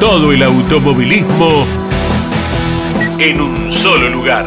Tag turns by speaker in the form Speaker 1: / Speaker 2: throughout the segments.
Speaker 1: Todo el automovilismo en un solo lugar.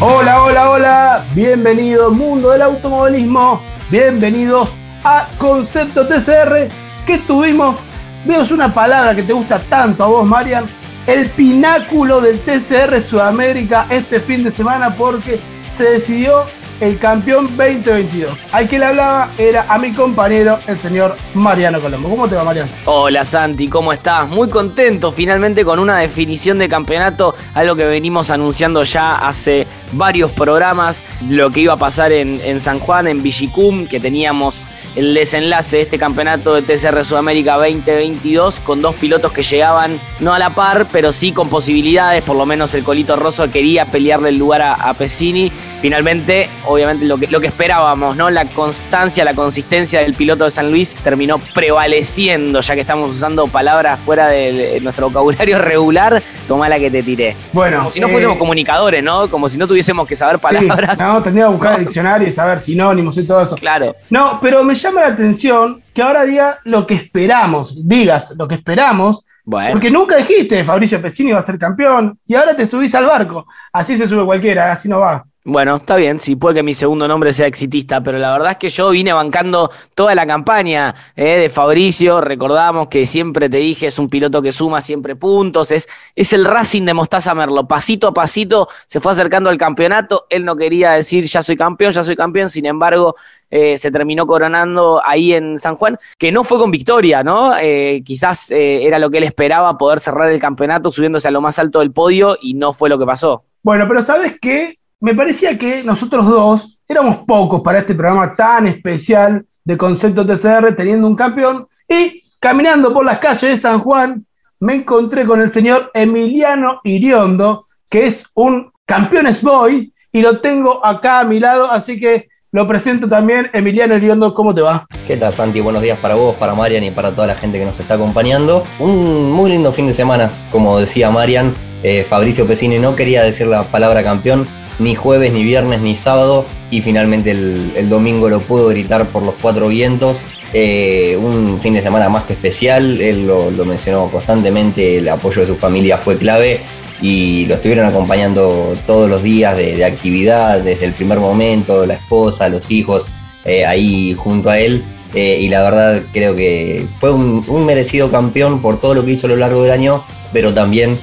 Speaker 2: Hola, hola, hola, bienvenido mundo del automovilismo, bienvenidos a Concepto TCR, que tuvimos, vemos una palabra que te gusta tanto a vos, Marian, el pináculo del TCR Sudamérica este fin de semana porque se decidió el campeón 2022. Al que le hablaba era a mi compañero, el señor Mariano Colombo. ¿Cómo te va, Mariano?
Speaker 3: Hola, Santi, ¿cómo estás? Muy contento finalmente con una definición de campeonato, algo que venimos anunciando ya hace varios programas, lo que iba a pasar en, en San Juan, en Villicum, que teníamos el desenlace de este campeonato de TCR Sudamérica 2022 con dos pilotos que llegaban no a la par, pero sí con posibilidades, por lo menos el Colito Rosso quería pelearle el lugar a, a Pesini. Finalmente, obviamente lo que, lo que esperábamos, ¿no? La constancia, la consistencia del piloto de San Luis terminó prevaleciendo, ya que estamos usando palabras fuera de, nuestro vocabulario regular, toma la que te tiré. Bueno. Como si no fuésemos eh, comunicadores, ¿no? Como si no tuviésemos que saber palabras.
Speaker 2: no, tendría que buscar el diccionario y saber sinónimos y todo eso.
Speaker 3: Claro.
Speaker 2: No, pero me llama la atención que ahora diga lo que esperamos, digas lo que esperamos, porque nunca dijiste Fabricio Pesini va a ser campeón y ahora te subís al barco. Así se sube cualquiera, así no va.
Speaker 3: Bueno, está bien, sí puede que mi segundo nombre sea exitista, pero la verdad es que yo vine bancando toda la campaña eh, de Fabricio. Recordamos que siempre te dije, es un piloto que suma siempre puntos, es, es el Racing de Mostaza Merlo. Pasito a pasito se fue acercando al campeonato. Él no quería decir ya soy campeón, ya soy campeón, sin embargo, eh, se terminó coronando ahí en San Juan, que no fue con victoria, ¿no? Eh, quizás era lo que él esperaba, poder cerrar el campeonato subiéndose a lo más alto del podio y no fue lo que pasó.
Speaker 2: Bueno, pero ¿sabes qué? Me parecía que nosotros dos éramos pocos para este programa tan especial de Concepto TCR, teniendo un campeón. Y caminando por las calles de San Juan, me encontré con el señor Emiliano Iriondo, que es un campeón boy, y lo tengo acá a mi lado, así que lo presento también. Emiliano Iriondo, ¿cómo te va?
Speaker 4: ¿Qué tal, Santi? Buenos días para vos, para Marian y para toda la gente que nos está acompañando. Un muy lindo fin de semana, como decía Marian. Eh, Fabricio Pesini no quería decir la palabra campeón, ni jueves, ni viernes, ni sábado, y finalmente el, domingo lo pudo gritar por los cuatro vientos. Eh, un fin de semana más que especial, él lo, mencionó constantemente, el apoyo de su familia fue clave y lo estuvieron acompañando todos los días de, actividad, desde el primer momento, la esposa, los hijos, eh, ahí junto a él. Eh, y la verdad creo que fue un, merecido campeón por todo lo que hizo a lo largo del año, pero también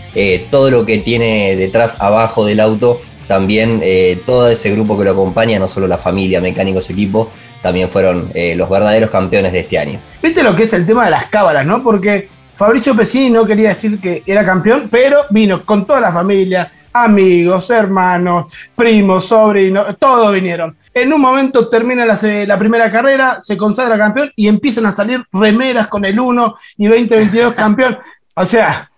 Speaker 4: todo lo que tiene detrás, abajo del auto, también eh, todo ese grupo que lo acompaña, no solo la familia, mecánicos, equipo, también fueron eh, los verdaderos campeones de este año.
Speaker 2: Viste lo que es el tema de las cábalas, ¿no? Porque Fabricio Pesini no quería decir que era campeón, pero vino con toda la familia, amigos, hermanos, primos, sobrinos, todos vinieron. En un momento termina la, la, primera carrera, se consagra campeón y empiezan a salir remeras con el 1 y 2022 campeón. O sea,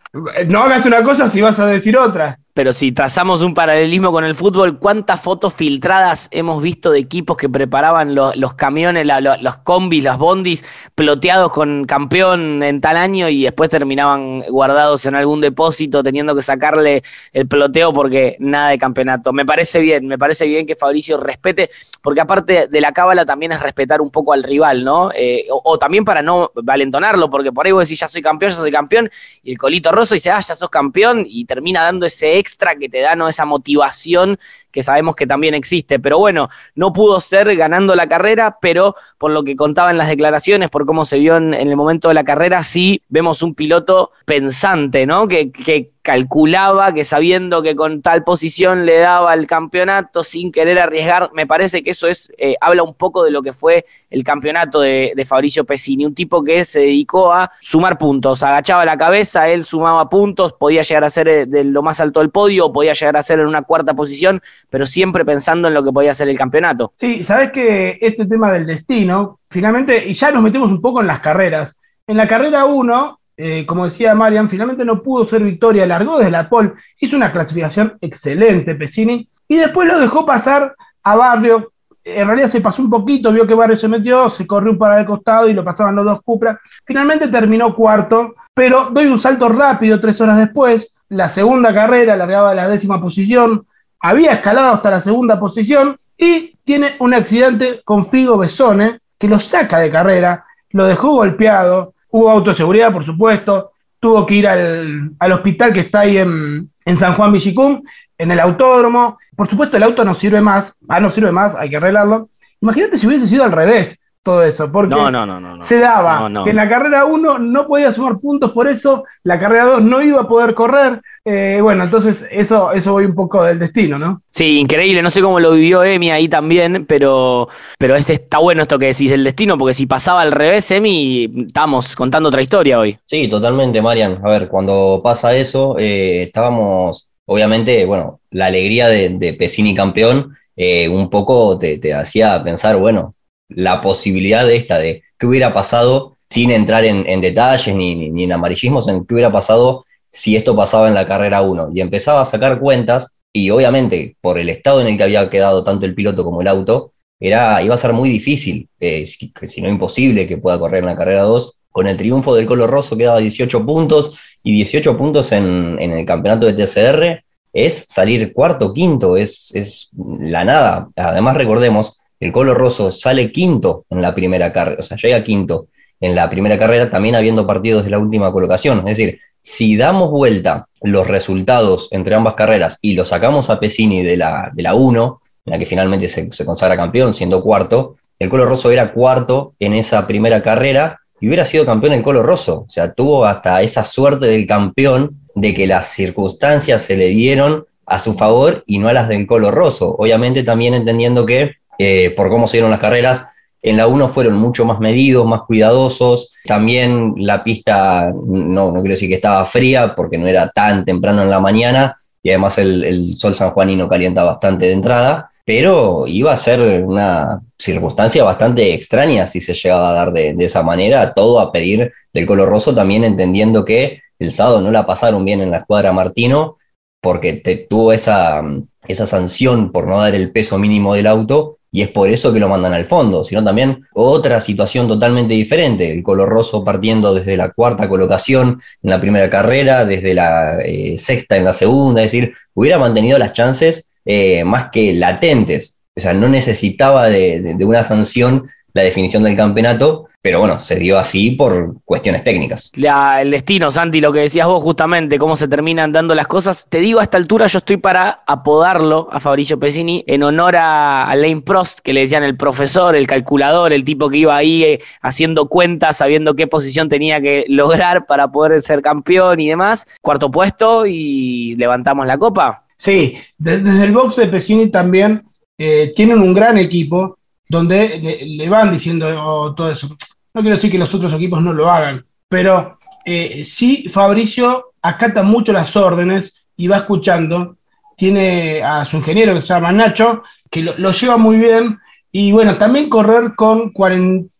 Speaker 2: no hagas una cosa si vas a decir otra
Speaker 3: pero si trazamos un paralelismo con el fútbol, ¿cuántas fotos filtradas hemos visto de equipos que preparaban los, camiones, los combis, los bondis, ploteados con campeón en tal año y después terminaban guardados en algún depósito teniendo que sacarle el ploteo porque nada de campeonato? Me parece bien, me parece bien que Fabricio respete, porque aparte de la cábala también es respetar un poco al rival, ¿no? Eh, o, también para no valentonarlo, porque por ahí vos decís, ya soy campeón, ya soy campeón, y el colito roso dice, ah, ya sos campeón, y termina dando ese extra que te da ¿no? esa motivación que sabemos que también existe. Pero bueno, no pudo ser ganando la carrera, pero por lo que contaba en las declaraciones, por cómo se vio en, el momento de la carrera, sí vemos un piloto pensante, ¿no? Que, que calculaba que sabiendo que con tal posición le daba el campeonato sin querer arriesgar, me parece que eso es eh, habla un poco de lo que fue el campeonato de, Fabricio Pesini, un tipo que se dedicó a sumar puntos, agachaba la cabeza, él sumaba puntos, podía llegar a ser eh, de lo más alto del podio, podía llegar a ser en una cuarta posición, pero siempre pensando en lo que podía ser el campeonato.
Speaker 2: Sí, sabes que este tema del destino, finalmente, y ya nos metemos un poco en las carreras. En la carrera 1, eh, como decía Marian, finalmente no pudo ser victoria, largó desde la pole, hizo una clasificación excelente Pesini, y después lo dejó pasar a Barrio. En realidad se pasó un poquito, vio que Barrio se metió, se corrió para el costado y lo pasaban los dos Cupra. Finalmente terminó cuarto, pero doy un salto rápido tres horas después. La segunda carrera largaba la décima posición, había escalado hasta la segunda posición y tiene un accidente con Figo Besone que lo saca de carrera, lo dejó golpeado, hubo autoseguridad, por supuesto, tuvo que ir al, hospital que está ahí en, San Juan Villicum, en el autódromo. Por supuesto, el auto no sirve más, ah, no sirve más, hay que arreglarlo. Imagínate si hubiese sido al revés todo eso, porque
Speaker 3: no, no, no,
Speaker 2: se daba que en la carrera 1 no podía sumar puntos por eso, la carrera 2 no iba a poder correr, eh, bueno, entonces eso, eso voy un poco del destino, ¿no?
Speaker 3: Sí, increíble, no sé cómo lo vivió Emi ahí también, pero, pero este está bueno esto que decís del destino, porque si pasaba al revés, Emi, estamos contando otra historia hoy.
Speaker 4: Sí, totalmente, Marian. A ver, cuando pasa eso, eh, estábamos, obviamente, bueno, la alegría de, de Pesini campeón, eh, un poco te, te hacía pensar, bueno, la posibilidad de esta, de qué hubiera pasado, sin entrar en, detalles ni, ni, en amarillismos, en qué hubiera pasado si esto pasaba en la carrera 1. Y empezaba a sacar cuentas, y obviamente por el estado en el que había quedado tanto el piloto como el auto, era, iba a ser muy difícil, eh, si, no imposible, que pueda correr en la carrera 2. Con el triunfo del Colo Rosso quedaba 18 puntos, y 18 puntos en, el campeonato de TCR es salir cuarto, quinto, es, es la nada. Además, recordemos el Colo Rosso sale quinto en la primera carrera, o sea, llega quinto en la primera carrera, también habiendo partidos de la última colocación. Es decir, si damos vuelta los resultados entre ambas carreras y lo sacamos a Pesini de la, de la 1, en la que finalmente se, consagra campeón, siendo cuarto, el Colo Rosso era cuarto en esa primera carrera y hubiera sido campeón el Colo Rosso. O sea, tuvo hasta esa suerte del campeón de que las circunstancias se le dieron a su favor y no a las del Colo Rosso. Obviamente también entendiendo que eh, por cómo se dieron las carreras. En la 1 fueron mucho más medidos, más cuidadosos. También la pista, no, no quiero decir que estaba fría, porque no era tan temprano en la mañana, y además el, el sol sanjuanino calienta bastante de entrada, pero iba a ser una circunstancia bastante extraña si se llegaba a dar de, esa manera, todo a pedir del color roso, también entendiendo que el sábado no la pasaron bien en la escuadra Martino, porque te, tuvo esa, esa sanción por no dar el peso mínimo del auto y es por eso que lo mandan al fondo, sino también otra situación totalmente diferente, el color roso partiendo desde la cuarta colocación en la primera carrera, desde la eh, sexta en la segunda, es decir, hubiera mantenido las chances eh, más que latentes, o sea, no necesitaba de una sanción la definición del campeonato, pero bueno, se dio así por cuestiones técnicas.
Speaker 3: el destino, Santi, lo que decías vos justamente, cómo se terminan dando las cosas. Te digo, a esta altura yo estoy para apodarlo a Fabricio Pesini en honor a, Lane Prost, que le decían el profesor, el calculador, el tipo que iba ahí eh, haciendo cuentas, sabiendo qué posición tenía que lograr para poder ser campeón y demás. Cuarto puesto y levantamos la copa.
Speaker 2: Sí, desde el box de Pesini también eh, tienen un gran equipo donde le, van diciendo oh, todo eso. No quiero decir que los otros equipos no lo hagan, pero eh, sí Fabricio acata mucho las órdenes y va escuchando. Tiene a su ingeniero que se llama Nacho, que lo lleva muy bien y bueno, también correr con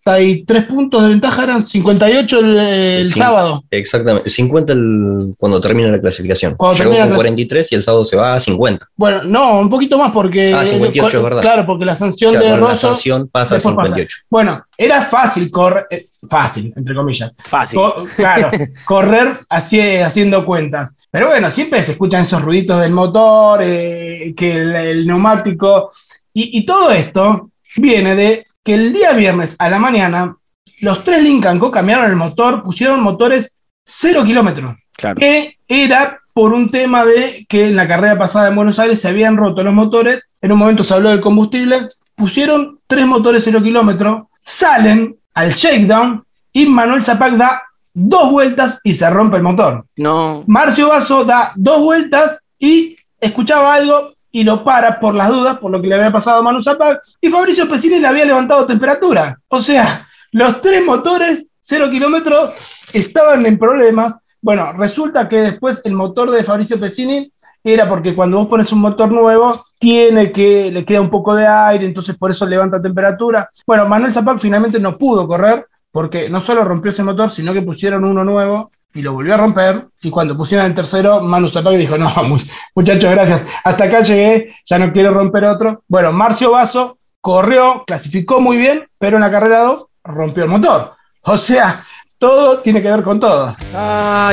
Speaker 2: 43 puntos de ventaja eran 58 el, sábado.
Speaker 4: Exactamente, 50 el, cuando termina la clasificación. Cuando Llegó con 43 y el sábado se va a 50.
Speaker 2: Bueno, no, un poquito más porque.
Speaker 4: Ah, 58, es verdad.
Speaker 2: Claro, porque la sanción de Rosso. La
Speaker 4: sanción pasa a 58.
Speaker 2: Bueno, era fácil correr, eh, fácil, entre comillas.
Speaker 3: Fácil.
Speaker 2: claro, correr así, haciendo cuentas. Pero bueno, siempre se escuchan esos ruiditos del motor, eh, que el, neumático. y todo esto viene de que el día viernes a la mañana los tres Lincoln Co cambiaron el motor, pusieron motores cero kilómetros. Que era por un tema de que en la carrera pasada en Buenos Aires se habían roto los motores. En un momento se habló del combustible. Pusieron tres motores cero kilómetros, salen al shakedown y Manuel Zapac da dos vueltas y se rompe el motor.
Speaker 3: No.
Speaker 2: Marcio Vaso da dos vueltas y escuchaba algo, y lo para por las dudas, por lo que le había pasado a Manu Zapac, y Fabricio Pesini le había levantado temperatura. O sea, los tres motores, cero kilómetros, estaban en problemas. Bueno, resulta que después el motor de Fabricio Pesini era porque cuando vos pones un motor nuevo, tiene que, le queda un poco de aire, entonces por eso levanta temperatura. Bueno, Manuel Zapac finalmente no pudo correr porque no solo rompió ese motor, sino que pusieron uno nuevo y lo volvió a romper. Y cuando pusieron el tercero, Manu Zapac dijo, no, muchachos, gracias, hasta acá llegué, ya no quiero romper otro. Bueno, Marcio Vaso corrió, clasificó muy bien, pero en la carrera 2 rompió el motor. O sea, todo tiene que ver con todo.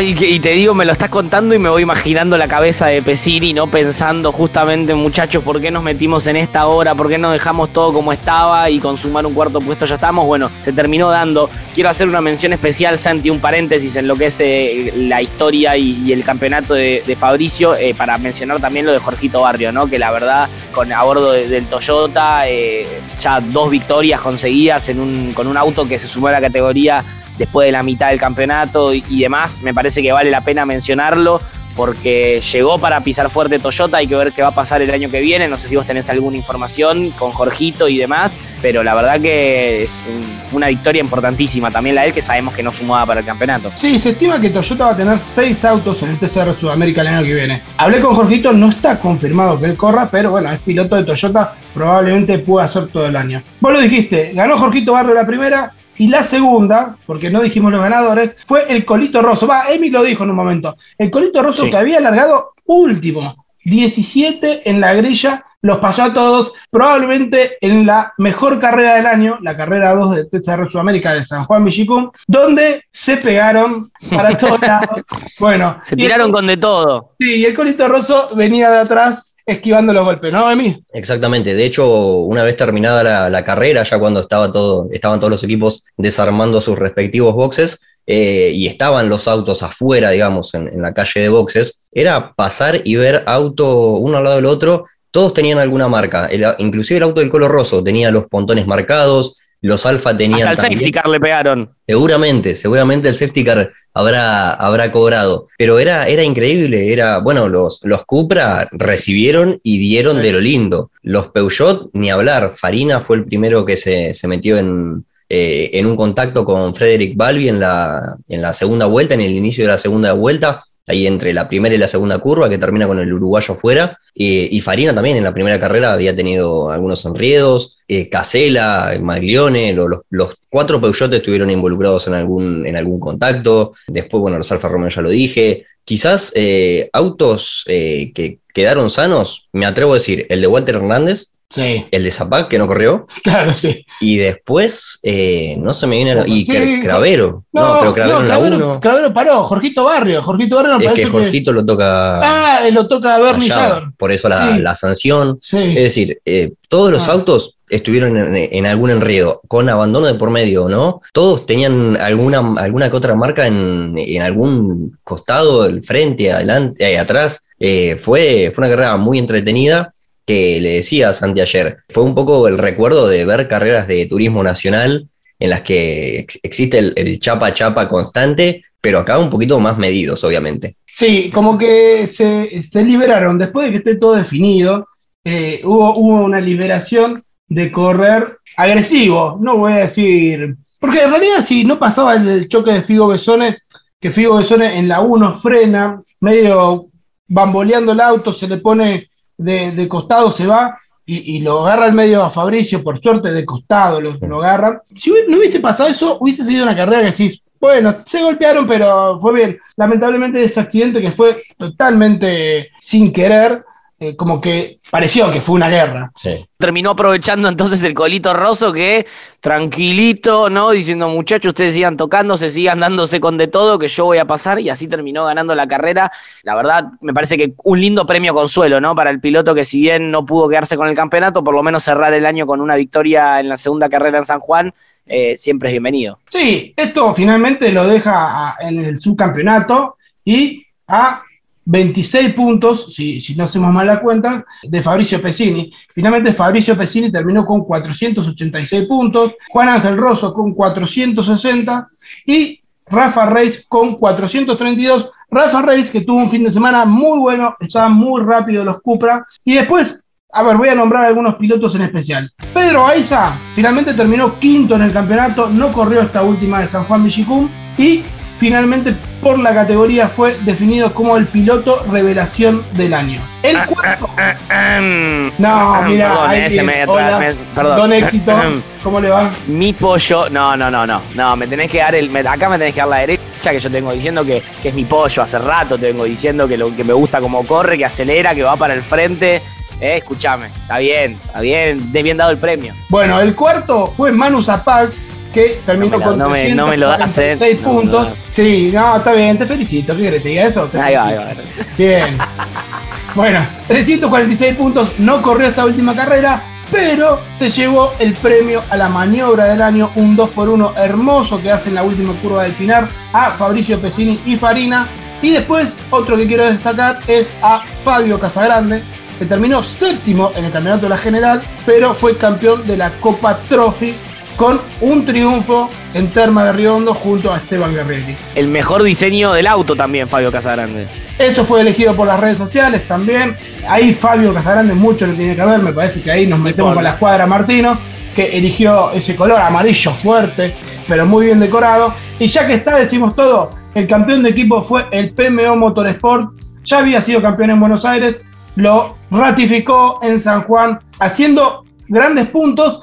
Speaker 3: Y, te digo, me lo estás contando y me voy imaginando la cabeza de Pesini, ¿no? Pensando justamente, muchachos, ¿por qué nos metimos en esta hora? ¿Por qué no dejamos todo como estaba y consumar un cuarto puesto ya estamos? Bueno, se terminó dando. Quiero hacer una mención especial, Santi, un paréntesis en lo que es eh, la historia y, el campeonato de, Fabricio, eh, para mencionar también lo de Jorgito Barrio, ¿no? Que la verdad, con a bordo del Toyota, eh, ya dos victorias conseguidas con un auto que se sumó a la categoría después de la mitad del campeonato y, demás, me parece que vale la pena mencionarlo porque llegó para pisar fuerte Toyota, hay que ver qué va a pasar el año que viene, no sé si vos tenés alguna información con Jorgito y demás, pero la verdad que es una victoria importantísima también la de él, que sabemos que no sumaba para el campeonato.
Speaker 2: Sí, se estima que Toyota va a tener seis autos en el TCR Sudamérica el año que viene. Hablé con Jorgito, no está confirmado que él corra, pero bueno, es piloto de Toyota, probablemente pueda hacer todo el año. Vos lo dijiste, ganó Jorgito Barrio la primera, y la segunda, porque no dijimos los ganadores, fue el Colito Rosso. Va, Emi lo dijo en un momento. El Colito Rosso que había alargado último, 17 en la grilla, los pasó a todos, probablemente en la mejor carrera del año, la carrera 2 de TCR Sudamérica de San Juan Villicum, donde se pegaron para todos lados. Bueno,
Speaker 3: se tiraron con de todo.
Speaker 2: Sí, y el Colito Rosso venía de atrás esquivando los golpes, ¿no, Emi?
Speaker 4: Exactamente. De hecho, una vez terminada la, carrera, ya cuando estaba todo, estaban todos los equipos desarmando sus respectivos boxes eh, y estaban los autos afuera, digamos, en, la calle de boxes, era pasar y ver auto uno al lado del otro. Todos tenían alguna marca, inclusive el auto del color roso tenía los pontones marcados, los Alfa tenían.
Speaker 3: Hasta el safety car le pegaron.
Speaker 4: Seguramente, seguramente el safety car habrá, habrá cobrado. Pero era, era increíble, era, bueno, los, los Cupra recibieron y dieron de lo lindo. Los Peugeot, ni hablar. Farina fue el primero que se, metió en, eh, en un contacto con Frederick Balbi en la, en la segunda vuelta, en el inicio de la segunda vuelta ahí entre la primera y la segunda curva, que termina con el uruguayo fuera. y Farina también en la primera carrera había tenido algunos enriedos. Eh, Casela, Maglione, los, cuatro Peugeot estuvieron involucrados en algún, en algún contacto. Después, bueno, los Alfa Romeo ya lo dije. Quizás eh, autos eh, que quedaron sanos, me atrevo a decir, el de Walter Hernández,
Speaker 2: Sí.
Speaker 4: El de Zapac, que no corrió.
Speaker 2: Claro, sí.
Speaker 4: Y después, eh, no se me viene. A... Y Cravero. No, pero Cravero en la 1.
Speaker 2: Cravero paró. Jorgito Barrio. Jorgito Barrio
Speaker 4: no Es que Jorgito lo toca.
Speaker 2: Ah, lo toca a Bernie
Speaker 4: Por eso la, la sanción. Sí. Es decir, eh, todos los ah. autos estuvieron en, algún enredo, con abandono de por medio, ¿no? Todos tenían alguna, alguna que otra marca en, en algún costado, el frente, adelante, eh, atrás. Eh, fue, fue una carrera muy entretenida que le decía Santi ayer, fue un poco el recuerdo de ver carreras de turismo nacional en las que existe el, chapa chapa constante, pero acá un poquito más medidos, obviamente.
Speaker 2: Sí, como que se, liberaron, después de que esté todo definido, eh, hubo, hubo una liberación de correr agresivo, no voy a decir, porque en realidad si no pasaba el choque de Figo Besone, que Figo Besone en la 1 frena, medio bamboleando el auto, se le pone de, costado se va y, lo agarra el medio a Fabricio, por suerte de costado lo, lo agarra. Si no hubiese pasado eso, hubiese sido una carrera que decís, bueno, se golpearon, pero fue bien. Lamentablemente ese accidente que fue totalmente sin querer, eh, como que pareció que fue una guerra.
Speaker 3: Terminó aprovechando entonces el colito roso que tranquilito, ¿no? Diciendo, muchachos, ustedes sigan tocando, se sigan dándose con de todo, que yo voy a pasar, y así terminó ganando la carrera. La verdad, me parece que un lindo premio consuelo, ¿no? Para el piloto que si bien no pudo quedarse con el campeonato, por lo menos cerrar el año con una victoria en la segunda carrera en San Juan, eh, siempre es bienvenido.
Speaker 2: Sí, esto finalmente lo deja en el subcampeonato y a 26 puntos, si, si, no hacemos mal la cuenta, de Fabricio Pesini. Finalmente Fabricio Pesini terminó con 486 puntos, Juan Ángel Rosso con 460 y Rafa Reis con 432. Rafa Reis que tuvo un fin de semana muy bueno, estaban muy rápido los Cupra. Y después, a ver, voy a nombrar algunos pilotos en especial. Pedro Aiza finalmente terminó quinto en el campeonato, no corrió esta última de San Juan Michicum y finalmente por la categoría fue definido como el piloto revelación del año. El
Speaker 3: Ah,
Speaker 2: cuarto.
Speaker 3: ah, ah, ah,
Speaker 2: No, mira,
Speaker 3: perdón,
Speaker 2: ahí
Speaker 3: ese
Speaker 2: bien.
Speaker 3: me-
Speaker 2: Hola,
Speaker 3: me- perdón.
Speaker 2: Don Éxito, ¿cómo le va?
Speaker 3: Mi pollo, no, no, no, no, no, me tenés que dar el, me- acá me tenés que dar la derecha que yo tengo diciendo que, que es mi pollo, hace rato te vengo diciendo que lo que me gusta como corre, que acelera, que va para el frente, eh, escúchame, está bien, está bien, de bien dado el premio.
Speaker 2: Bueno, el cuarto fue Manu Zapag, que terminó
Speaker 3: No
Speaker 2: con
Speaker 3: no me- no me lo das, eh.
Speaker 2: 346
Speaker 3: No me lo
Speaker 2: puntos. Sí, no, está bien, te felicito. ¿Qué querés que te diga eso? Te
Speaker 3: Ahí va, ahí va.
Speaker 2: Bien. Bueno, 346 puntos, no corrió esta última carrera, pero se llevó el premio a la maniobra del año, un 2x1 hermoso que hace en la última curva del final a Fabricio Pesini y Farina. Y después, otro que quiero destacar es a Fabio Casagrande, que terminó séptimo en el campeonato de la general, pero fue campeón de la Copa Trophy con un triunfo en Terma de Riondo junto a Esteban Guerreri.
Speaker 3: El mejor diseño del auto también, Fabio Casagrande.
Speaker 2: Eso fue elegido por las redes sociales también. Ahí Fabio Casagrande mucho le tiene que ver, me parece que ahí nos metemos con la escuadra Martino, que eligió ese color amarillo fuerte, pero muy bien decorado. Y ya que está, decimos todo, el campeón de equipo fue el PMO Motorsport, ya había sido campeón en Buenos Aires, lo ratificó en San Juan, haciendo grandes puntos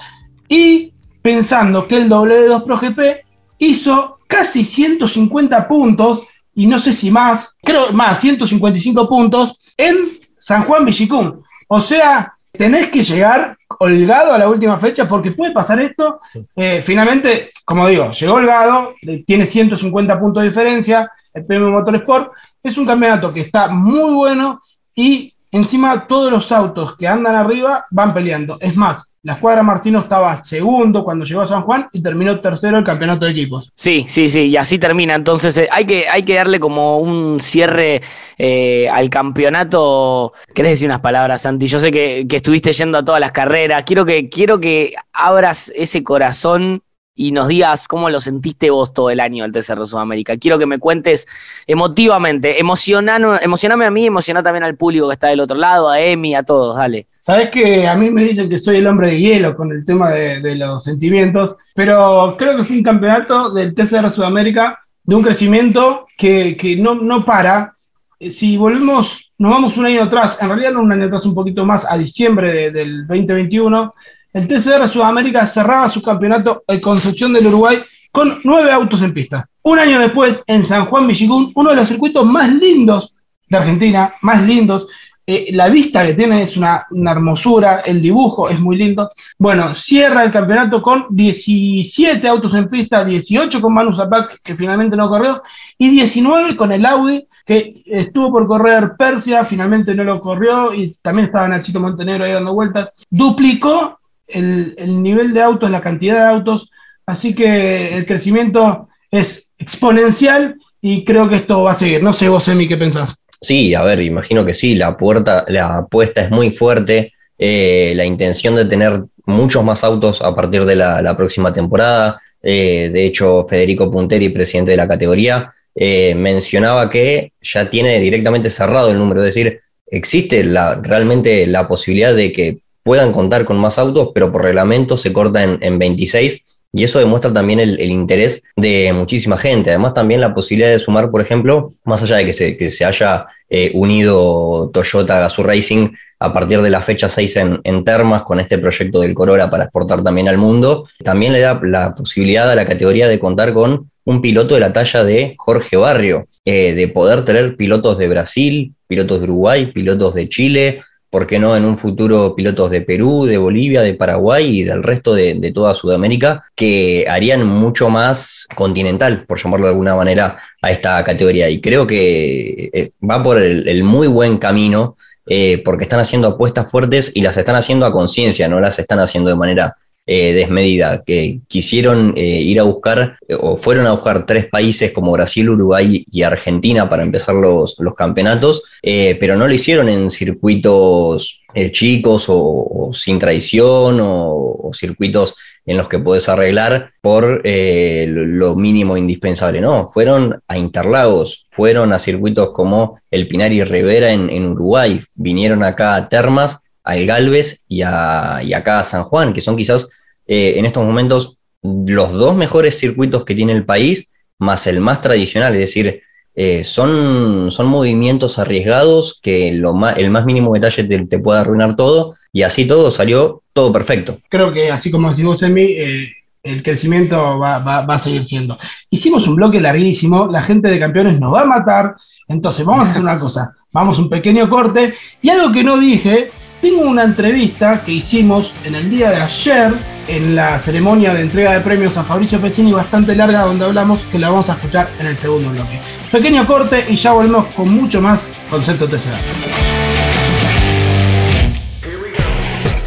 Speaker 2: y pensando que el W2 Pro GP hizo casi 150 puntos, y no sé si más, creo más, 155 puntos en San Juan Villicum. O sea, tenés que llegar holgado a la última fecha porque puede pasar esto. Eh, finalmente, como digo, llegó holgado, tiene 150 puntos de diferencia, el premio Motorsport. Es un campeonato que está muy bueno y encima todos los autos que andan arriba van peleando. Es más, la escuadra Martino estaba segundo cuando llegó a San Juan y terminó tercero el campeonato de equipos.
Speaker 3: Sí, sí, sí, y así termina. Entonces eh, hay, que, hay que darle como un cierre eh, al campeonato. ¿Querés decir unas palabras, Santi? Yo sé que, que estuviste yendo a todas las carreras. Quiero que, quiero que abras ese corazón y nos digas cómo lo sentiste vos todo el año del TCR Sudamérica. Quiero que me cuentes emotivamente, emocioname a mí, emocioná también al público que está del otro lado, a Emi, a todos, dale.
Speaker 2: Sabes que a mí me dicen que soy el hombre de hielo con el tema de, los sentimientos, pero creo que fue un campeonato del TCR Sudamérica de un crecimiento que, que no, no para. Eh, Si volvemos, nos vamos un año atrás, en realidad no un año atrás, un poquito más, a diciembre de- del 2021, el TCR Sudamérica cerraba su campeonato en Concepción del Uruguay con nueve autos en pista. Un año después, en San Juan Villicún, uno de los circuitos más lindos de Argentina, más lindos, eh, la vista que tiene es una, una hermosura, el dibujo es muy lindo. Bueno, cierra el campeonato con 17 autos en pista, 18 con Manu Zapac, que finalmente no corrió, y 19 con el Audi, que estuvo por correr Persia, finalmente no lo corrió, y también estaba Nachito Montenegro ahí dando vueltas. Duplicó el, el nivel de autos, la cantidad de autos, así que el crecimiento es exponencial y creo que esto va a seguir. No sé vos, Emi, ¿qué pensás?
Speaker 4: Sí, a ver, imagino que sí, la puerta, la apuesta es muy fuerte, eh, la intención de tener muchos más autos a partir de la, la próxima temporada. eh, de hecho, Federico Punteri, presidente de la categoría, eh, mencionaba que ya tiene directamente cerrado el número, es decir, existe la, realmente la posibilidad de que puedan contar con más autos, pero por reglamento se corta en, en 26 y eso demuestra también el, interés de muchísima gente. Además, también la posibilidad de sumar, por ejemplo, más allá de que se, que se haya eh, unido Toyota a Gazoo Racing a partir de la fecha 6 en, en Termas con este proyecto del Corolla para exportar también al mundo, también le da la posibilidad a la categoría de contar con un piloto de la talla de Jorge Barrio, eh, de poder tener pilotos de Brasil, pilotos de Uruguay, pilotos de Chile, ¿por qué no en un futuro pilotos de Perú, de Bolivia, de Paraguay y del resto de, toda Sudamérica que harían mucho más continental, por llamarlo de alguna manera, a esta categoría? Y creo que eh, va por el, el muy buen camino eh, porque están haciendo apuestas fuertes y las están haciendo a conciencia, no las están haciendo de manera eh, desmedida, que quisieron eh, ir a buscar eh, o fueron a buscar tres países como Brasil, Uruguay y Argentina para empezar los, los campeonatos, pero no lo hicieron en circuitos chicos o, sin traición o, circuitos en los que podés arreglar por lo, mínimo indispensable. No, fueron a Interlagos, fueron a circuitos como el Pinar y Rivera en, en Uruguay, vinieron acá a Termas, al Galvez y, a, y acá a San Juan, que son quizás eh, en estos momentos los dos mejores circuitos que tiene el país más el más tradicional, es decir, eh, son, son movimientos arriesgados que lo el más mínimo detalle te, puede arruinar todo y así todo salió todo perfecto.
Speaker 2: Creo que así como decimos en mí, eh, el crecimiento va, a seguir siendo. Hicimos un bloque larguísimo, la gente de campeones nos va a matar, entonces vamos a hacer una cosa, vamos a un pequeño corte y algo que no dije, tengo una entrevista que hicimos en el día de ayer en la ceremonia de entrega de premios a Fabricio Pesini bastante larga donde hablamos que la vamos a escuchar en el segundo bloque. Pequeño corte y ya volvemos con mucho más concepto TCA.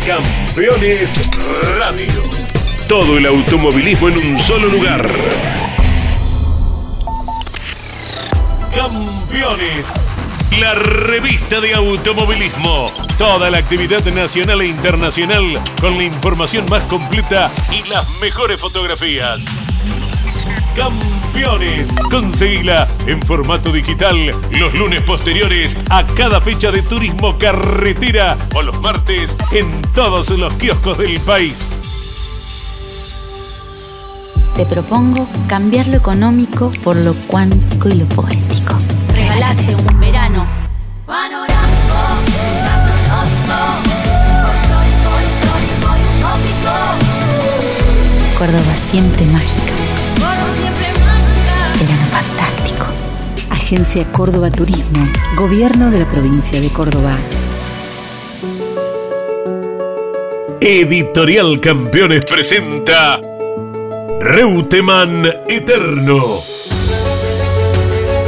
Speaker 1: Campeones Radio. Todo el automovilismo en un solo lugar. Campeones. La revista de automovilismo. Toda la actividad nacional e internacional con la información más completa y las mejores fotografías. Campeones. Conseguila en formato digital los lunes posteriores a cada fecha de turismo carretera o los martes en todos los kioscos del país.
Speaker 5: Te propongo cambiar lo económico por lo cuántico y lo poético.
Speaker 6: Regalate un panorámico, gastronómico, folclórico, histórico y utópico.
Speaker 5: Córdoba siempre mágica. Fantástico. Agencia Córdoba Turismo, Gobierno de la provincia de Córdoba.
Speaker 1: Editorial Campeones presenta Reutemann Eterno.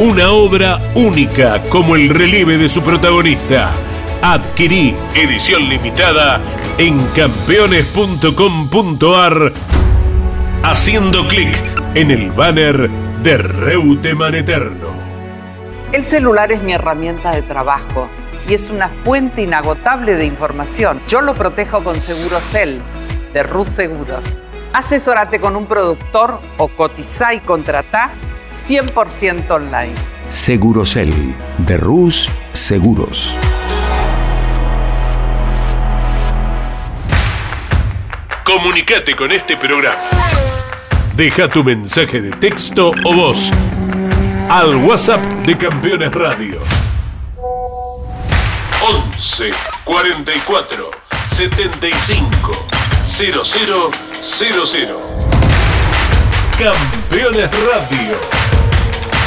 Speaker 1: una obra única como el relieve de su protagonista. Adquirí edición limitada en campeones.com.ar haciendo clic en el banner de Reuteman Eterno.
Speaker 7: El celular es mi herramienta de trabajo y es una fuente inagotable de información. Yo lo protejo con Segurocel de Rus Seguros. Asesórate con un productor o cotiza y contrata 100% online.
Speaker 8: Segurocel de Rus Seguros.
Speaker 1: Comunicate con este programa Deja tu mensaje de texto o voz al WhatsApp de Campeones Radio. 11 44 75 0000. Campeones Radio.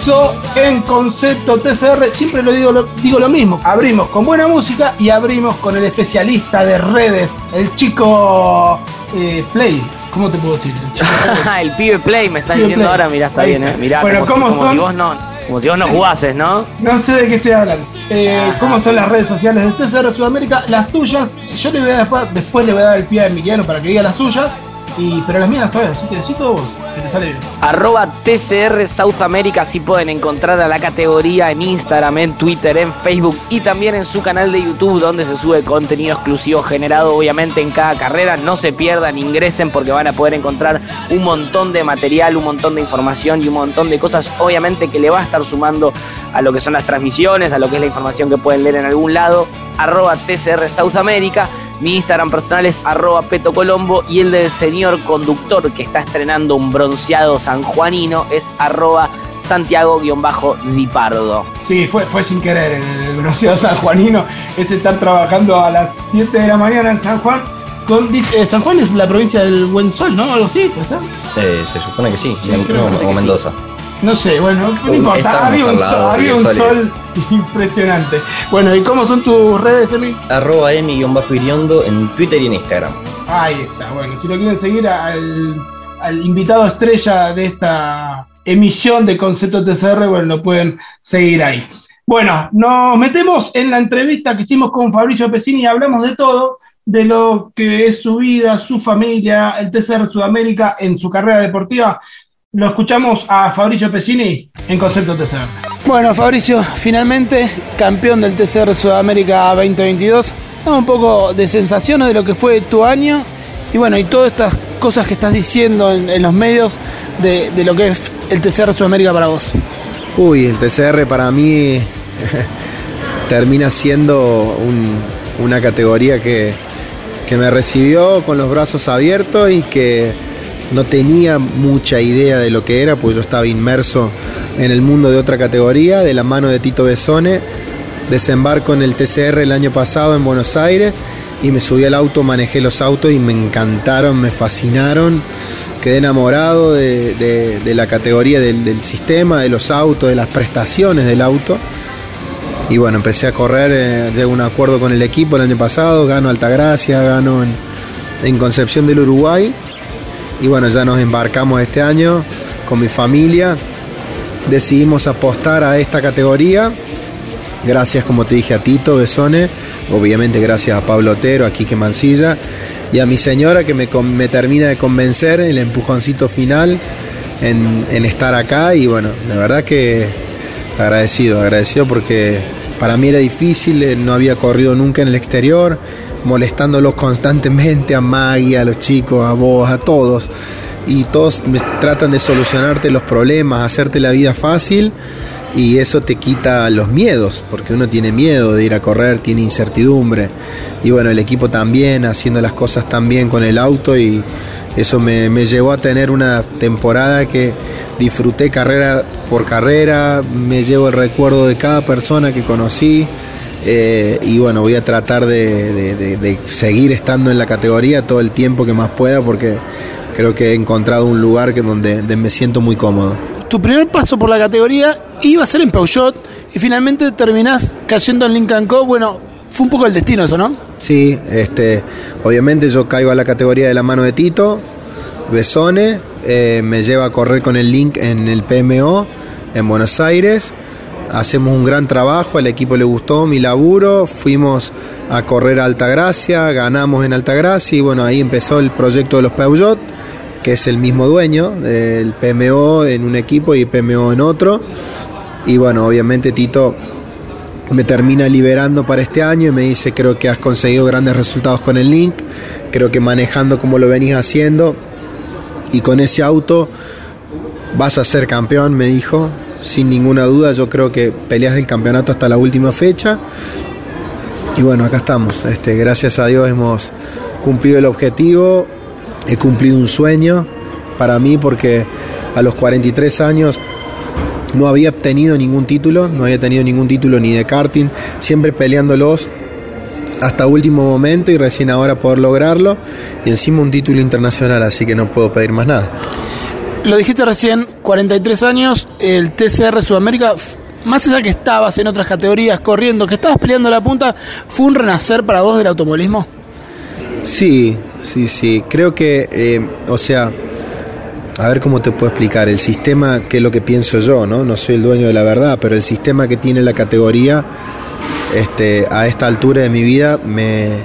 Speaker 2: Regreso en Concepto TCR. Siempre lo digo, lo digo lo mismo. Abrimos con buena música y abrimos con el especialista de redes, el chico eh, Play. ¿Cómo te puedo decir?
Speaker 3: El, pibe Play me estás diciendo ahora, mira, está bien, ¿eh? Mirá,
Speaker 2: bueno,
Speaker 3: como, ¿cómo son? si vos no, como si vos no jugases, ¿no?
Speaker 2: No sé de qué estoy hablando. Eh, ¿Cómo son las redes sociales de TCR Sudamérica? Las tuyas, yo le voy a después, después le voy a dar el pie a Emiliano para que diga las suyas. Pero las mías así que necesito vos.
Speaker 3: Arroba TCR South America, así pueden encontrar a la categoría en Instagram, en Twitter, en Facebook y también en su canal de YouTube donde se sube contenido exclusivo generado obviamente en cada carrera. No se pierdan, ingresen porque van a poder encontrar un montón de material, un montón de información y un montón de cosas obviamente que le va a estar sumando a lo que son las transmisiones, a lo que es la información que pueden leer en algún lado. Arroba TCR South America. Mi Instagram personal es arroba Peto Colombo y el del señor conductor que está estrenando un bronceado sanjuanino es arroba Santiago-Dipardo.
Speaker 2: Sí, fue, fue sin querer el bronceado sanjuanino. Es estar trabajando a las 7 de la mañana en San Juan. Con, eh, San Juan es la provincia del Buen Sol, ¿no? Algo así,
Speaker 4: eh, se supone que sí, o Mendoza.
Speaker 2: No sé, bueno, no importa. Había un,
Speaker 4: lado
Speaker 2: había
Speaker 4: sol
Speaker 2: impresionante. Bueno, ¿y cómo son tus redes, Emi?
Speaker 4: Arroba emi-iriondo en Twitter y en Instagram.
Speaker 2: Ahí está, bueno, si lo quieren seguir al, al invitado estrella de esta emisión de Concepto TCR, bueno, lo pueden seguir ahí. Bueno, nos metemos en la entrevista que hicimos con Fabricio Pesini y hablamos de todo, de lo que es su vida, su familia, el TCR Sudamérica en su carrera deportiva. Lo escuchamos a Fabricio Pesini en Concepto TCR. Bueno, Fabricio, finalmente campeón del TCR Sudamérica 2022. Dame un poco de sensaciones de lo que fue tu año y bueno, y todas estas cosas que estás diciendo en, en los medios de, de lo que es el TCR Sudamérica para vos.
Speaker 9: Uy, el TCR para mí termina siendo un- una categoría que, que me recibió con los brazos abiertos y que no tenía mucha idea de lo que era, pues yo estaba inmerso en el mundo de otra categoría, de la mano de Tito Besone. Desembarco en el TCR el año pasado en Buenos Aires y me subí al auto, manejé los autos y me encantaron, me fascinaron. Quedé enamorado de, de- la categoría del, del sistema, de los autos, de las prestaciones del auto. Y bueno, empecé a correr, eh, llego a un acuerdo con el equipo el año pasado, gano Altagracia, gano en, en Concepción del Uruguay. Y bueno, ya nos embarcamos este año con mi familia. Decidimos apostar a esta categoría. Gracias, como te dije, a Tito Besone. Obviamente gracias a Pablo Otero, a Quique Mancilla. Y a mi señora que me, me termina de convencer el empujoncito final en, en estar acá. Y bueno, la verdad que agradecido, agradecido porque para mí era difícil, eh, no había corrido nunca en el exterior, molestándolos constantemente a Maggie, a los chicos, a vos, a todos. Y todos tratan de solucionarte los problemas, hacerte la vida fácil y eso te quita los miedos, porque uno tiene miedo de ir a correr, tiene incertidumbre. Y bueno, el equipo también, haciendo las cosas tan bien con el auto y eso me, me llevó a tener una temporada que disfruté carrera por carrera, me llevo el recuerdo de cada persona que conocí. Eh, y bueno, voy a tratar de, de- de- de seguir estando en la categoría todo el tiempo que más pueda porque creo que he encontrado un lugar que donde, donde me siento muy cómodo.
Speaker 2: Tu primer paso por la categoría iba a ser en Peugeot y finalmente terminás cayendo en Lincoln Co. Bueno, fue un poco el destino eso, ¿no?
Speaker 9: Sí, este, obviamente yo caigo a la categoría de la mano de Tito, Besone, eh, me lleva a correr con el link en el PMO en Buenos Aires. Hacemos un gran trabajo, al equipo le gustó mi laburo, fuimos a correr a Altagracia, ganamos en Altagracia y bueno, ahí empezó el proyecto de los Peugeot, que es el mismo dueño del PMO en un equipo y PMO en otro. Y bueno, obviamente Tito me termina liberando para este año y me dice creo que has conseguido grandes resultados con el Link, creo que manejando como lo venís haciendo y con ese auto vas a ser campeón, me dijo, sin ninguna duda, yo creo que peleas el campeonato hasta la última fecha. Y bueno, acá estamos, este, gracias a Dios hemos cumplido el objetivo, he cumplido un sueño para mí porque a los 43 años no había obtenido ningún título, no había tenido ningún título ni de karting, siempre peleándolos hasta último momento y recién ahora poder lograrlo. Y encima un título internacional, así que no puedo pedir más nada.
Speaker 2: Lo dijiste recién, 43 años, el TCR Sudamérica, más allá que estabas en otras categorías corriendo, que estabas peleando la punta, ¿fue un renacer para vos del automovilismo?
Speaker 9: Sí, sí, sí, creo que, eh, o sea, a ver cómo te puedo explicar, el sistema, que es lo que pienso yo, ¿no? No soy el dueño de la verdad, pero el sistema que tiene la categoría este, a esta altura de mi vida me,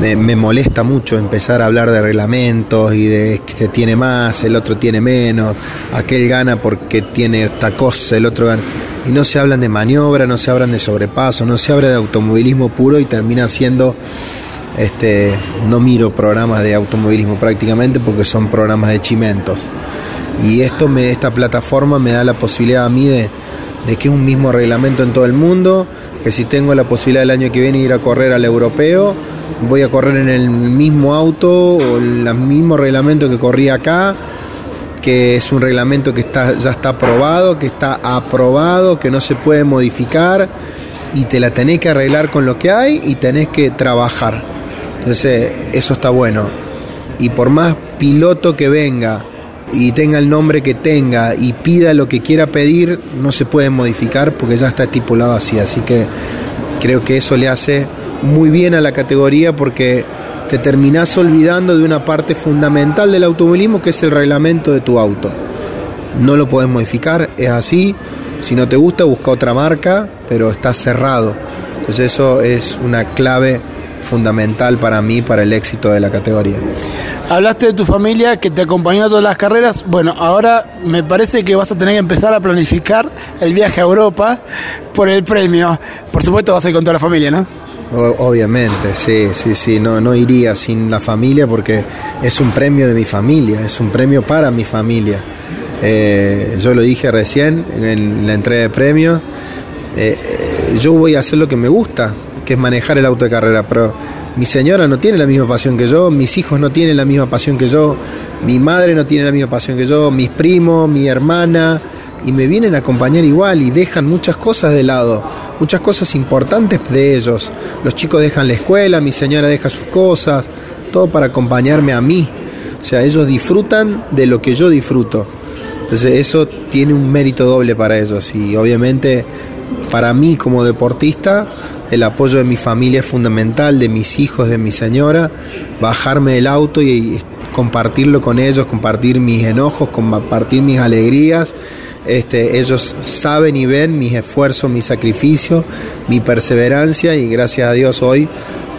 Speaker 9: me, molesta mucho empezar a hablar de reglamentos y de que tiene más, el otro tiene menos, aquel gana porque tiene esta cosa, el otro gana. Y no se hablan de maniobra, no se hablan de sobrepaso, no se habla de automovilismo puro y termina siendo este, no miro programas de automovilismo prácticamente porque son programas de chimentos. Y esto me, esta plataforma me da la posibilidad a mí de, de que es un mismo reglamento en todo el mundo, que si tengo la posibilidad el año que viene ir a correr al europeo, voy a correr en el mismo auto o el mismo reglamento que corrí acá, que es un reglamento que está, ya está aprobado, que está aprobado, que no se puede modificar y te la tenés que arreglar con lo que hay y tenés que trabajar. Entonces, eso está bueno. Y por más piloto que venga y tenga el nombre que tenga y pida lo que quiera pedir, no se puede modificar porque ya está estipulado así. Así que creo que eso le hace muy bien a la categoría porque te terminás olvidando de una parte fundamental del automovilismo que es el reglamento de tu auto. No lo podés modificar, es así. Si no te gusta, busca otra marca, pero está cerrado. Entonces eso es una clave fundamental para mí, para el éxito de la categoría.
Speaker 2: Hablaste de tu familia que te acompañó a todas las carreras. Bueno, ahora me parece que vas a tener que empezar a planificar el viaje a Europa por el premio. Por supuesto vas a ir con toda la familia, ¿no?
Speaker 9: Obviamente, sí, sí, sí, no, no iría sin la familia porque es un premio de mi familia, es un premio para mi familia. Eh, yo lo dije recién en la entrega de premios, eh, eh, yo voy a hacer lo que me gusta, que es manejar el auto de carrera, pero mi señora no tiene la misma pasión que yo, mis hijos no tienen la misma pasión que yo, mi madre no tiene la misma pasión que yo, mis primos, mi hermana, y me vienen a acompañar igual y dejan muchas cosas de lado, muchas cosas importantes de ellos. Los chicos dejan la escuela, mi señora deja sus cosas, todo para acompañarme a mí. O sea, ellos disfrutan de lo que yo disfruto. Entonces eso tiene un mérito doble para ellos y obviamente para mí como deportista el apoyo de mi familia es fundamental, de mis hijos, de mi señora, bajarme del auto y compartirlo con ellos, compartir mis enojos, compartir mis alegrías. Este, ellos saben y ven mis esfuerzos, mi sacrificio, mi perseverancia y gracias a Dios hoy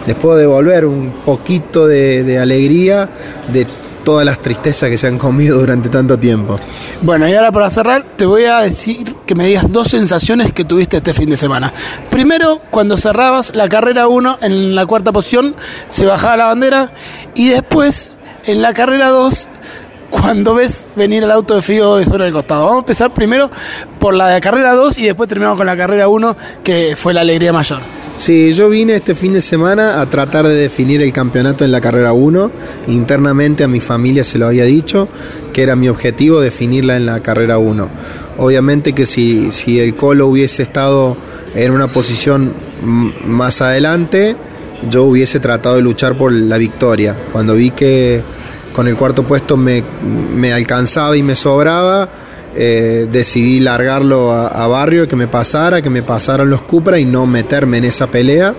Speaker 9: les puedo devolver un poquito de, de alegría de todas las tristezas que se han comido durante tanto tiempo.
Speaker 2: Bueno, y ahora para cerrar, te voy a decir que me digas dos sensaciones que tuviste este fin de semana. Primero, cuando cerrabas la carrera 1 en la cuarta posición, se bajaba la bandera. Y después, en la carrera 2, cuando ves venir el auto de Figo de sobre el costado. Vamos a empezar primero por la de carrera 2 y después terminamos con la carrera 1, que fue la alegría mayor.
Speaker 9: Sí, yo vine este fin de semana a tratar de definir el campeonato en la carrera 1. Internamente a mi familia se lo había dicho, que era mi objetivo definirla en la carrera 1. Obviamente que si, si el Colo hubiese estado en una posición más adelante, yo hubiese tratado de luchar por la victoria. Cuando vi que con el cuarto puesto me, me alcanzaba y me sobraba, eh, decidí largarlo a, a, Barrio, que me pasara, que me pasaran los Cupra y no meterme en esa pelea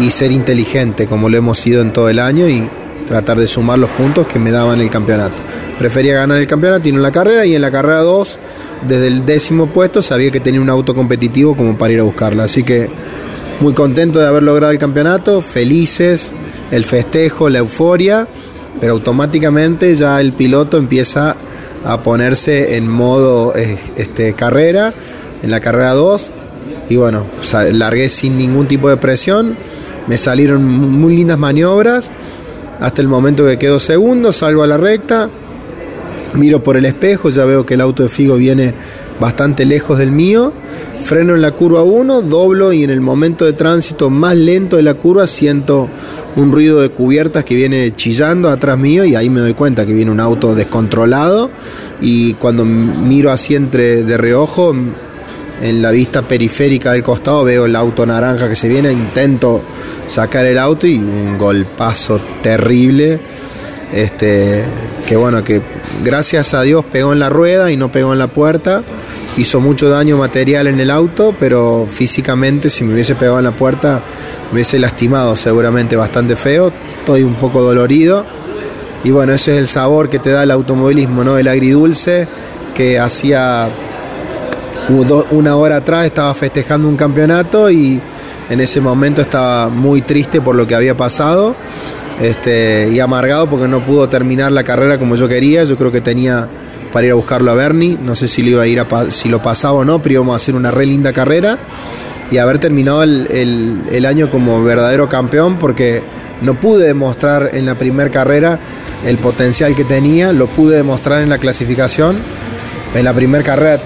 Speaker 9: y ser inteligente como lo hemos sido en todo el año y tratar de sumar los puntos que me daban el campeonato. Prefería ganar el campeonato y no la carrera y en la carrera 2, desde el décimo puesto, sabía que tenía un auto competitivo como para ir a buscarla. Así que muy contento de haber logrado el campeonato, felices, el festejo, la euforia, pero automáticamente ya el piloto empieza a ponerse en modo este, carrera, en la carrera 2. Y bueno, largué sin ningún tipo de presión. Me salieron muy lindas maniobras. Hasta el momento que quedo segundo, salgo a la recta. Miro por el espejo, ya veo que el auto de Figo viene bastante lejos del mío. Freno en la curva 1, doblo y en el momento de tránsito más lento de la curva siento un ruido de cubiertas que viene chillando atrás mío y ahí me doy cuenta que viene un auto descontrolado y cuando miro así entre de reojo en la vista periférica del costado veo el auto naranja que se viene, intento sacar el auto y un golpazo terrible. Este que bueno que gracias a Dios pegó en la rueda y no pegó en la puerta. Hizo mucho daño material en el auto pero físicamente si me hubiese pegado en la puerta me hubiese lastimado seguramente bastante feo. Estoy un poco dolorido. Y bueno ese es el sabor que te da el automovilismo no el agridulce que hacía una hora atrás estaba festejando un campeonato y en ese momento estaba muy triste por lo que había pasado este, y amargado porque no pudo terminar la carrera como yo quería. Yo creo que tenía para ir a buscarlo a Bernie. No sé si lo iba a ir a si lo pasaba o no, pero íbamos a hacer una re linda carrera y haber terminado el, el, el año como verdadero campeón porque no pude demostrar en la primera carrera el potencial que tenía, lo pude demostrar en la clasificación. En la primera carrera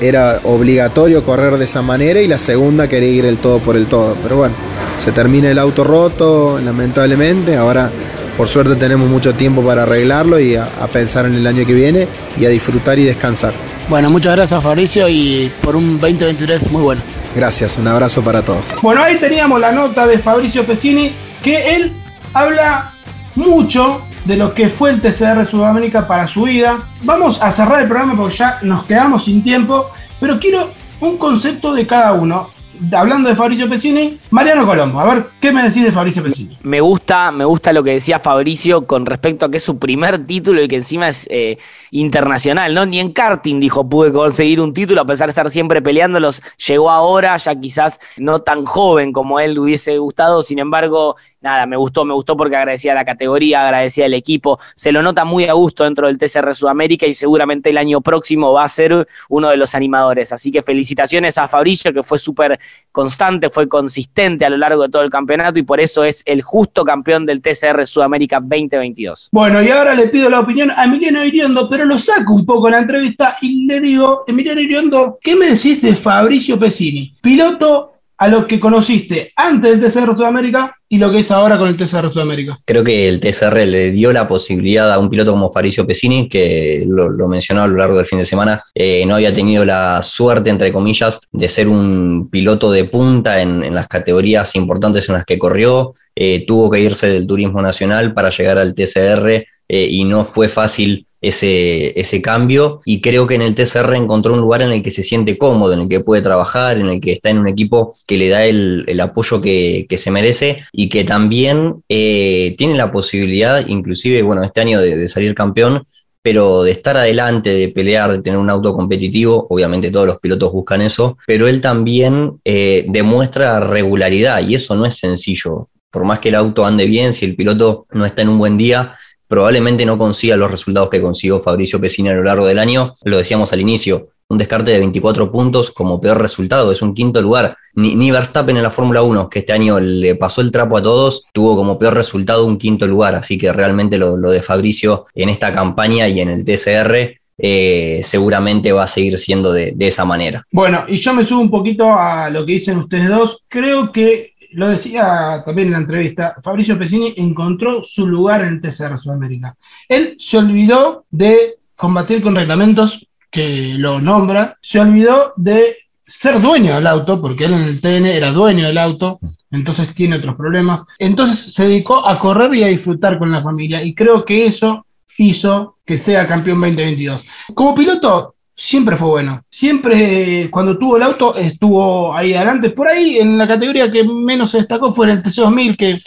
Speaker 9: era obligatorio correr de esa manera y la segunda quería ir el todo por el todo. Pero bueno, se termina el auto roto, lamentablemente. Ahora, por suerte, tenemos mucho tiempo para arreglarlo y a, a, pensar en el año que viene y a disfrutar y descansar.
Speaker 2: Bueno, muchas gracias Fabricio y por un 2023 muy bueno.
Speaker 9: Gracias, un abrazo para todos.
Speaker 2: Bueno, ahí teníamos la nota de Fabricio Pesini, que él habla mucho de lo que fue el TCR Sudamérica para su vida. Vamos a cerrar el programa porque ya nos quedamos sin tiempo, pero quiero un concepto de cada uno hablando de Fabricio Pesini, Mariano Colombo. A ver, ¿qué me decís de Fabricio Pesini?
Speaker 3: Me gusta, me gusta lo que decía Fabricio con respecto a que es su primer título y que encima es eh, internacional, ¿no? Ni en karting dijo pude conseguir un título, a pesar de estar siempre peleándolos, llegó ahora, ya quizás no tan joven como él hubiese gustado, sin embargo, nada, me gustó, me gustó porque agradecía la categoría, agradecía el equipo, se lo nota muy a gusto dentro del TCR Sudamérica y seguramente el año próximo va a ser uno de los animadores. Así que felicitaciones a Fabricio, que fue súper constante, fue consistente a lo largo de todo el campeonato y por eso es el justo campeón del TCR Sudamérica 2022.
Speaker 2: Bueno, y ahora le pido la opinión a Emiliano Iriondo, pero lo saco un poco en la entrevista y le digo, Emiliano Iriondo, ¿qué me decís de Fabricio Pesini? Piloto a lo que conociste antes del TCR Sudamérica y lo que es ahora con el TCR Sudamérica.
Speaker 4: Creo que el TCR le dio la posibilidad a un piloto como Faricio Pesini, que lo, mencionó a lo largo del fin de semana, eh, no había tenido la suerte, entre comillas, de ser un piloto de punta en, en las categorías importantes en las que corrió. Eh, tuvo que irse del turismo nacional para llegar al TCR eh, y no fue fácil ese, ese cambio y creo que en el TCR encontró un lugar en el que se siente cómodo, en el que puede trabajar, en el que está en un equipo que le da el, el apoyo que, que, se merece y que también eh, tiene la posibilidad, inclusive, bueno, este año de, salir campeón, pero de estar adelante, de pelear, de tener un auto competitivo, obviamente todos los pilotos buscan eso, pero él también eh, demuestra regularidad y eso no es sencillo. Por más que el auto ande bien, si el piloto no está en un buen día, probablemente no consiga los resultados que consiguió Fabricio Pesini a lo largo del año. Lo decíamos al inicio, un descarte de 24 puntos como peor resultado, es un quinto lugar. Ni, Verstappen en la Fórmula 1, que este año le pasó el trapo a todos, tuvo como peor resultado un quinto lugar, así que realmente lo, lo de Fabricio en esta campaña y en el TCR eh, seguramente va a seguir siendo de, de esa manera.
Speaker 2: Bueno, y yo me subo un poquito a lo que dicen ustedes dos. Creo que lo decía también en la entrevista, Fabricio Pesini encontró su lugar en el TCR Sudamérica. Él se olvidó de combatir con reglamentos que lo nombra, se olvidó de ser dueño del auto, porque él en el TN era dueño del auto, entonces tiene otros problemas. Entonces se dedicó a correr y a disfrutar con la familia, y creo que eso hizo que sea campeón 2022. Como piloto, siempre fue bueno. Siempre cuando tuvo el auto estuvo ahí adelante. Por ahí en la categoría que menos se destacó fue en el TC2000, que,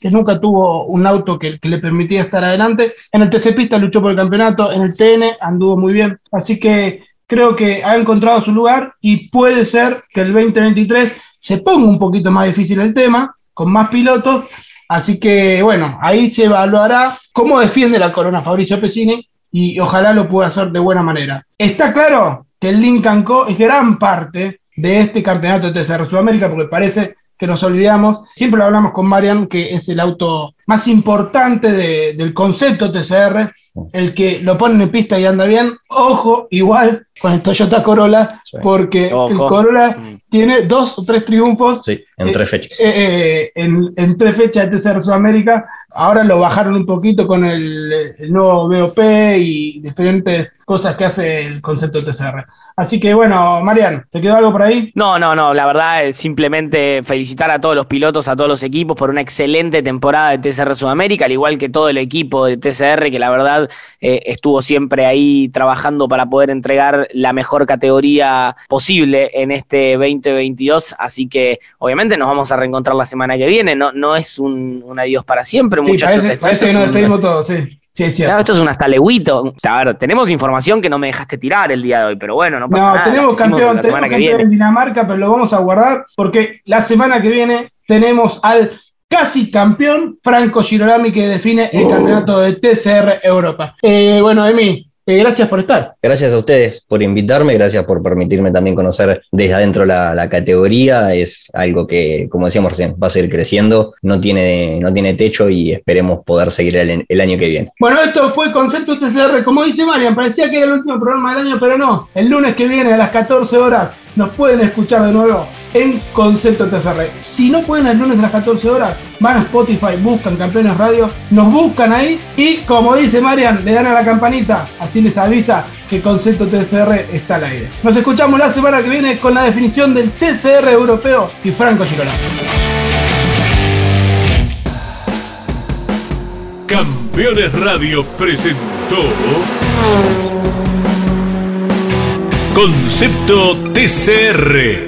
Speaker 2: que nunca tuvo un auto que, que, le permitía estar adelante. En el TC Pista luchó por el campeonato, en el TN anduvo muy bien. Así que creo que ha encontrado su lugar y puede ser que el 2023 se ponga un poquito más difícil el tema, con más pilotos. Así que bueno, ahí se evaluará cómo defiende la corona Fabricio Pesini y ojalá lo pueda hacer de buena manera. Está claro que el Lincoln Co es gran parte de este campeonato de TCR Sudamérica porque parece que nos olvidamos. Siempre lo hablamos con Marian, que es el auto más importante de, del concepto TCR, el que lo ponen en pista y anda bien. Ojo, igual con el Toyota Corolla, sí. porque Ojo. el Corolla mm. tiene dos o tres triunfos.
Speaker 4: Sí, en tres fechas.
Speaker 2: Eh, eh, en, en, tres fechas de TCR Sudamérica. Ahora lo bajaron un poquito con el, el nuevo BOP y diferentes cosas que hace el concepto TCR. Así que bueno, Marian, ¿te quedó algo por ahí?
Speaker 3: No, no, no, la verdad es simplemente felicitar a todos los pilotos, a todos los equipos por una excelente temporada de TCR Sudamérica, al igual que todo el equipo de TCR, que la verdad eh, estuvo siempre ahí trabajando para poder entregar la mejor categoría posible en este 2022. Así que obviamente nos vamos a reencontrar la semana que viene, no, no es un, un adiós para siempre,
Speaker 2: sí,
Speaker 3: muchachos.
Speaker 2: Parece, parece que nos despedimos todos, sí. Sí,
Speaker 3: claro, esto es un hasta leguito. A ver, tenemos información que no me dejaste tirar el día de hoy, pero bueno, no pasa
Speaker 2: no,
Speaker 3: nada.
Speaker 2: Tenemos campeón, tenemos campeón en Dinamarca, pero lo vamos a guardar porque la semana que viene tenemos al casi campeón Franco Girolami que define el uh. campeonato de TCR Europa. Eh, bueno, Emi, eh, gracias por estar.
Speaker 4: Gracias a ustedes por invitarme, gracias por permitirme también conocer desde adentro la, la, categoría. Es algo que, como decíamos recién, va a seguir creciendo, no tiene, no tiene techo y esperemos poder seguir el, el año que viene.
Speaker 2: Bueno, esto fue Concepto TCR. Como dice Marian, parecía que era el último programa del año, pero no. El lunes que viene a las 14 horas nos pueden escuchar de nuevo en Concepto TCR. Si no pueden el lunes a las 14 horas, van a Spotify, buscan Campeones Radio, nos buscan ahí y como dice Marian, le dan a la campanita, así les avisa que Concepto TCR está al aire. Nos escuchamos la semana que viene con la definición del TCR europeo y Franco.
Speaker 1: Campeón Campeones Radio presentó Concepto TCR.